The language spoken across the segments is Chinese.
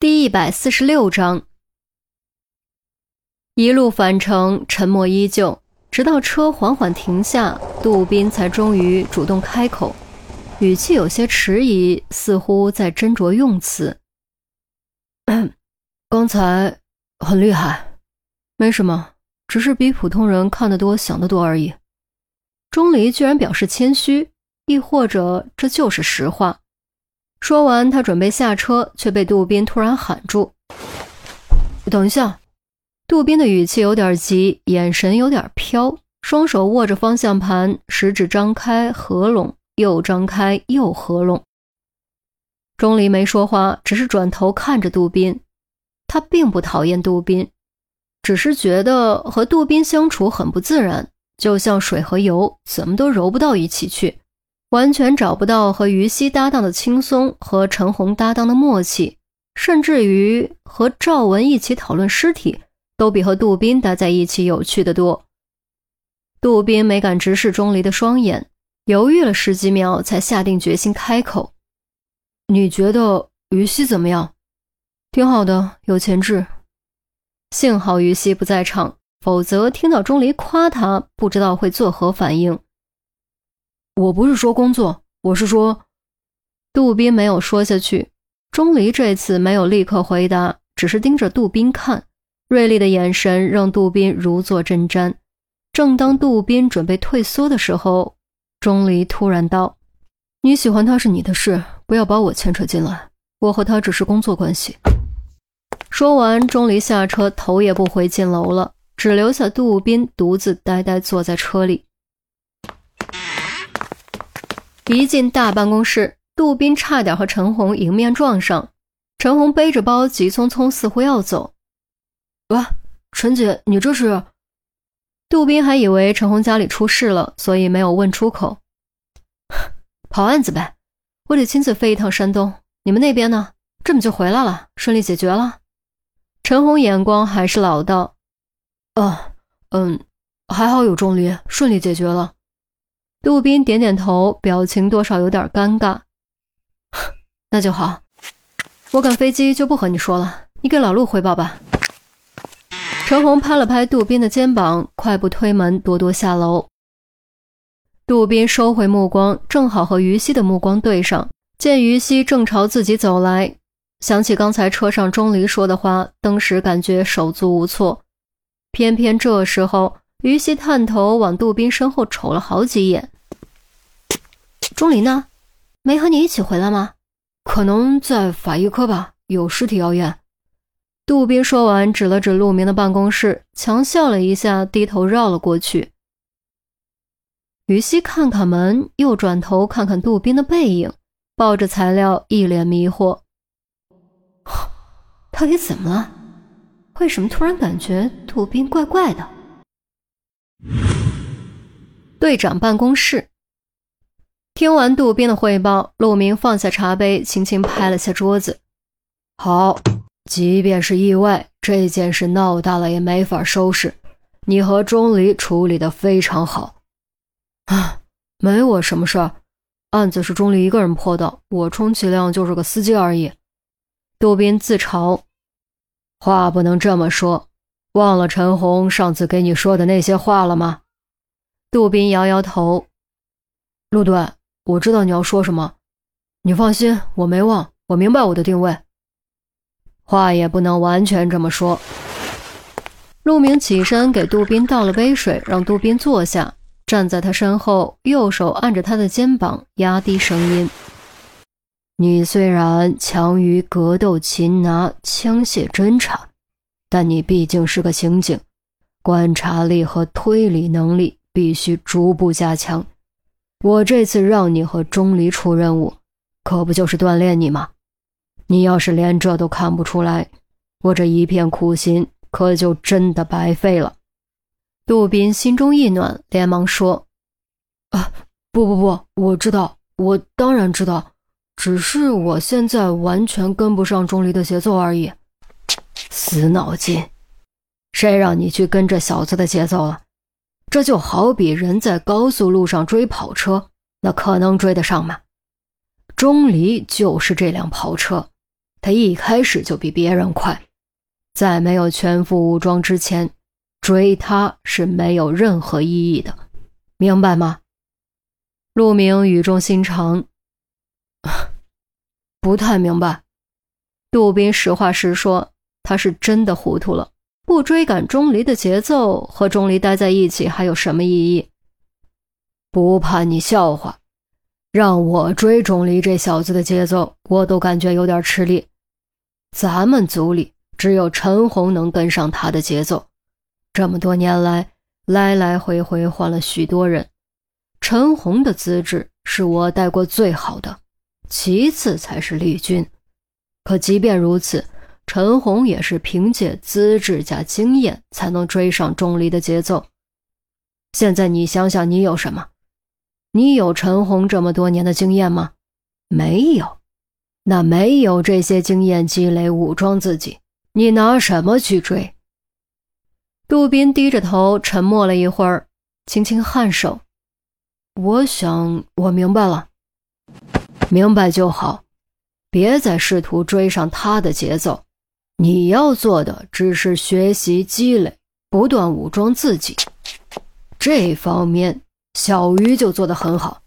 第一百四十六章，一路返程，沉默依旧，直到车缓缓停下，杜宾才终于主动开口，语气有些迟疑，似乎在斟酌用词。刚才很厉害，没什么，只是比普通人看得多、想得多而已。钟离居然表示谦虚，亦或者这就是实话。说完，他准备下车，却被杜宾突然喊住：“等一下！”杜宾的语气有点急，眼神有点飘，双手握着方向盘，食指张开合拢，又张开又合拢。钟离没说话，只是转头看着杜宾。他并不讨厌杜宾，只是觉得和杜宾相处很不自然，就像水和油，怎么都揉不到一起去。完全找不到和于西搭档的轻松，和陈红搭档的默契，甚至于和赵文一起讨论尸体，都比和杜宾待在一起有趣的多。杜宾没敢直视钟离的双眼，犹豫了十几秒，才下定决心开口：“你觉得于西怎么样？挺好的，有潜质。幸好于西不在场，否则听到钟离夸他，不知道会作何反应。”我不是说工作，我是说，杜宾没有说下去。钟离这次没有立刻回答，只是盯着杜宾看，锐利的眼神让杜宾如坐针毡。正当杜宾准备退缩的时候，钟离突然道：“你喜欢他是你的事，不要把我牵扯进来。我和他只是工作关系。”说完，钟离下车，头也不回进楼了，只留下杜宾独自呆呆坐在车里。一进大办公室，杜宾差点和陈红迎面撞上。陈红背着包，急匆匆，似乎要走。喂，陈姐，你这是？杜宾还以为陈红家里出事了，所以没有问出口。跑案子呗，我得亲自飞一趟山东。你们那边呢？这么就回来了？顺利解决了？陈红眼光还是老道。啊，嗯，还好有钟离，顺利解决了。杜宾点点头，表情多少有点尴尬。那就好，我赶飞机就不和你说了，你给老陆汇报吧。陈红拍了拍杜宾的肩膀，快步推门，多多下楼。杜宾收回目光，正好和于西的目光对上，见于西正朝自己走来，想起刚才车上钟离说的话，当时感觉手足无措。偏偏这时候。于西探头往杜宾身后瞅了好几眼。钟离呢？没和你一起回来吗？可能在法医科吧，有尸体要验。杜宾说完，指了指陆明的办公室，强笑了一下，低头绕了过去。于西看看门，又转头看看杜宾的背影，抱着材料，一脸迷惑。到底怎么了？为什么突然感觉杜宾怪怪的？队长办公室，听完杜宾的汇报，陆明放下茶杯，轻轻拍了下桌子：“好，即便是意外，这件事闹大了也没法收拾。你和钟离处理的非常好。”啊，没我什么事儿，案子是钟离一个人破的，我充其量就是个司机而已。杜宾自嘲：“话不能这么说。”忘了陈红上次给你说的那些话了吗？杜宾摇摇头。陆队，我知道你要说什么，你放心，我没忘，我明白我的定位。话也不能完全这么说。陆明起身给杜宾倒了杯水，让杜宾坐下，站在他身后，右手按着他的肩膀，压低声音：“你虽然强于格斗、擒拿、枪械侦查。”但你毕竟是个刑警，观察力和推理能力必须逐步加强。我这次让你和钟离出任务，可不就是锻炼你吗？你要是连这都看不出来，我这一片苦心可就真的白费了。杜宾心中一暖，连忙说：“啊，不不不，我知道，我当然知道，只是我现在完全跟不上钟离的节奏而已。”死脑筋！谁让你去跟这小子的节奏了？这就好比人在高速路上追跑车，那可能追得上吗？钟离就是这辆跑车，他一开始就比别人快，在没有全副武装之前，追他是没有任何意义的，明白吗？陆明语重心长，不太明白。杜宾实话实说，他是真的糊涂了。不追赶钟离的节奏，和钟离待在一起还有什么意义？不怕你笑话，让我追钟离这小子的节奏，我都感觉有点吃力。咱们组里只有陈红能跟上他的节奏。这么多年来，来来回回换了许多人，陈红的资质是我带过最好的，其次才是丽君。可即便如此，陈红也是凭借资质加经验才能追上钟离的节奏。现在你想想，你有什么？你有陈红这么多年的经验吗？没有。那没有这些经验积累武装自己，你拿什么去追？杜宾低着头沉默了一会儿，轻轻颔首。我想我明白了，明白就好，别再试图追上他的节奏。你要做的只是学习积累，不断武装自己。这方面，小鱼就做得很好。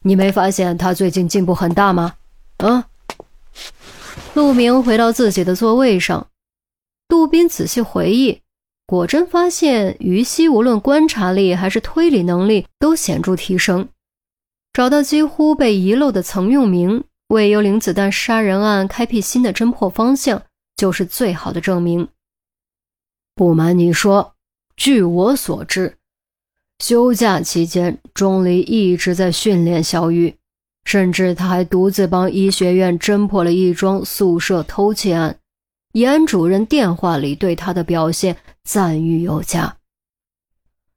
你没发现他最近进步很大吗？啊？陆明回到自己的座位上，杜宾仔细回忆，果真发现于西无论观察力还是推理能力都显著提升。找到几乎被遗漏的曾用明，为幽灵子弹杀人案开辟新的侦破方向。就是最好的证明。不瞒你说，据我所知，休假期间，钟离一直在训练小雨，甚至他还独自帮医学院侦破了一桩宿舍偷窃案。严主任电话里对他的表现赞誉有加。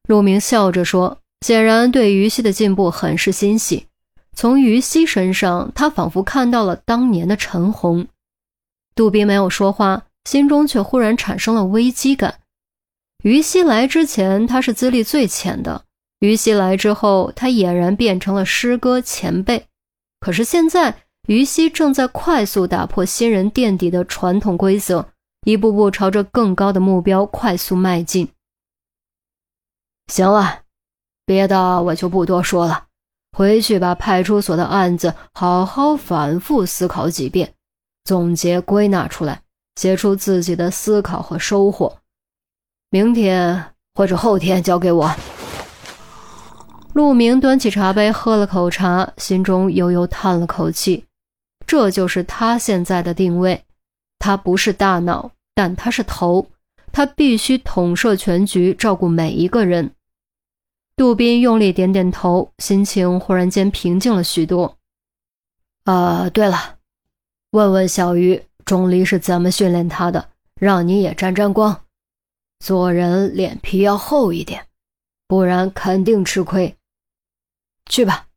陆明笑着说：“显然对于西的进步很是欣喜。从于西身上，他仿佛看到了当年的陈红。”杜宾没有说话，心中却忽然产生了危机感。于西来之前，他是资历最浅的；于西来之后，他俨然变成了师哥前辈。可是现在，于西正在快速打破新人垫底的传统规则，一步步朝着更高的目标快速迈进。行了，别的我就不多说了，回去把派出所的案子好好反复思考几遍。总结归纳出来，写出自己的思考和收获。明天或者后天交给我。陆明端起茶杯喝了口茶，心中悠悠叹了口气。这就是他现在的定位。他不是大脑，但他是头。他必须统摄全局，照顾每一个人。杜宾用力点点头，心情忽然间平静了许多。啊，对了。问问小鱼，钟离是怎么训练他的？让你也沾沾光。做人脸皮要厚一点，不然肯定吃亏。去吧。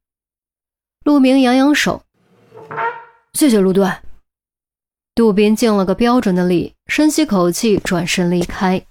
陆明扬扬手，谢谢陆队。杜宾敬了个标准的礼，深吸口气，转身离开。